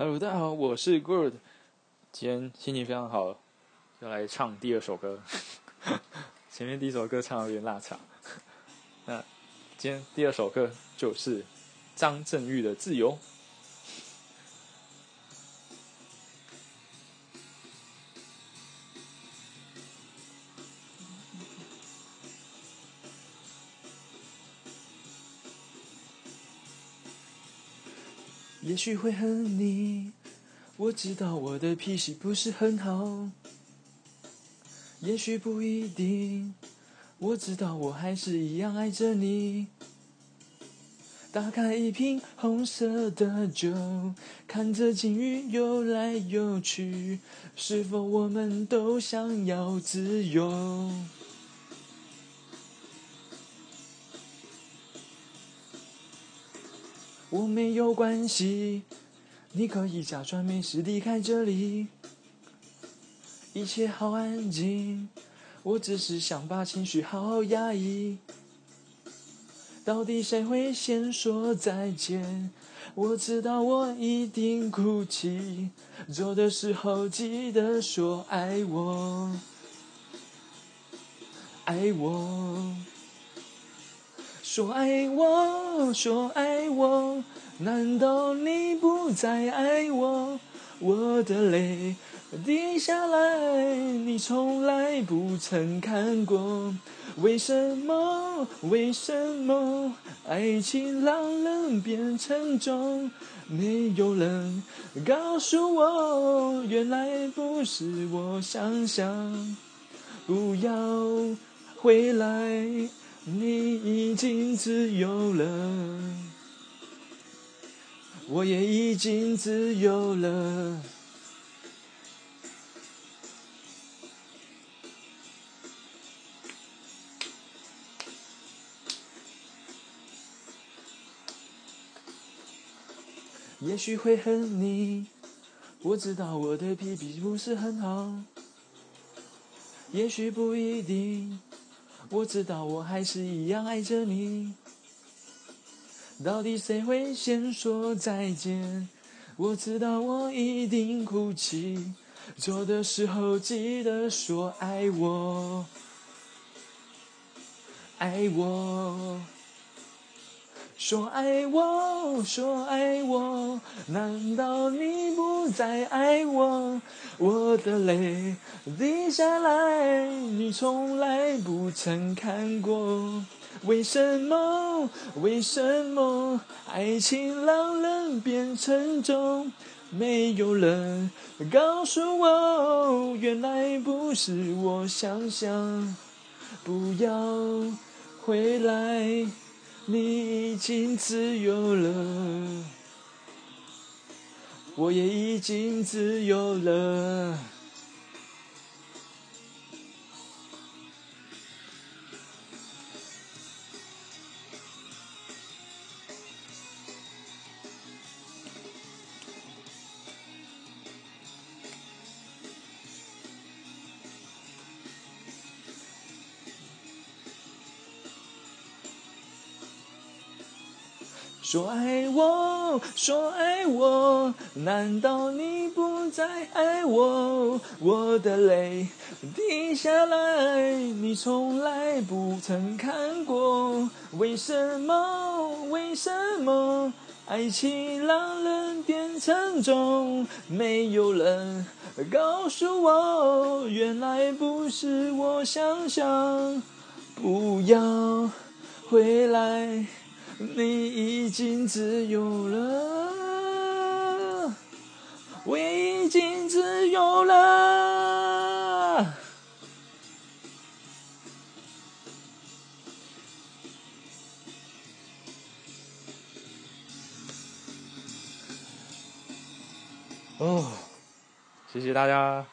Hello，大家好，我是 Good。今天心情非常好，要来唱第二首歌。前面第一首歌唱的有点拉长，那今天第二首歌就是张震岳的《自由》。也许会恨你，我知道我的脾气不是很好。也许不一定，我知道我还是一样爱着你。打开一瓶红色的酒，看着金鱼游来游去，是否我们都想要自由？我没有关系，你可以假装没事离开这里。一切好安静，我只是想把情绪好好压抑。到底谁会先说再见？我知道我一定哭泣，走的时候记得说爱我，爱我。说爱我，说爱我，难道你不再爱我？我的泪滴下来，你从来不曾看过。为什么？为什么？爱情让人变沉重，没有人告诉我，原来不是我想象。不要回来。你已经自由了，我也已经自由了。也许会恨你，我知道我的脾气不是很好。也许不一定。我知道我还是一样爱着你，到底谁会先说再见？我知道我一定哭泣，走的时候记得说爱我，爱我。说爱我，说爱我，难道你不再爱我？我的泪滴下来，你从来不曾看过。为什么？为什么？爱情让人变沉重，没有人告诉我，原来不是我想象。不要回来。你已经自由了，我也已经自由了。说爱我，说爱我，难道你不再爱我？我的泪滴下来，你从来不曾看过。为什么？为什么？爱情让人变沉重，没有人告诉我，原来不是我想象。不要回来。你已经自由了，我也已经自由了。哦，谢谢大家。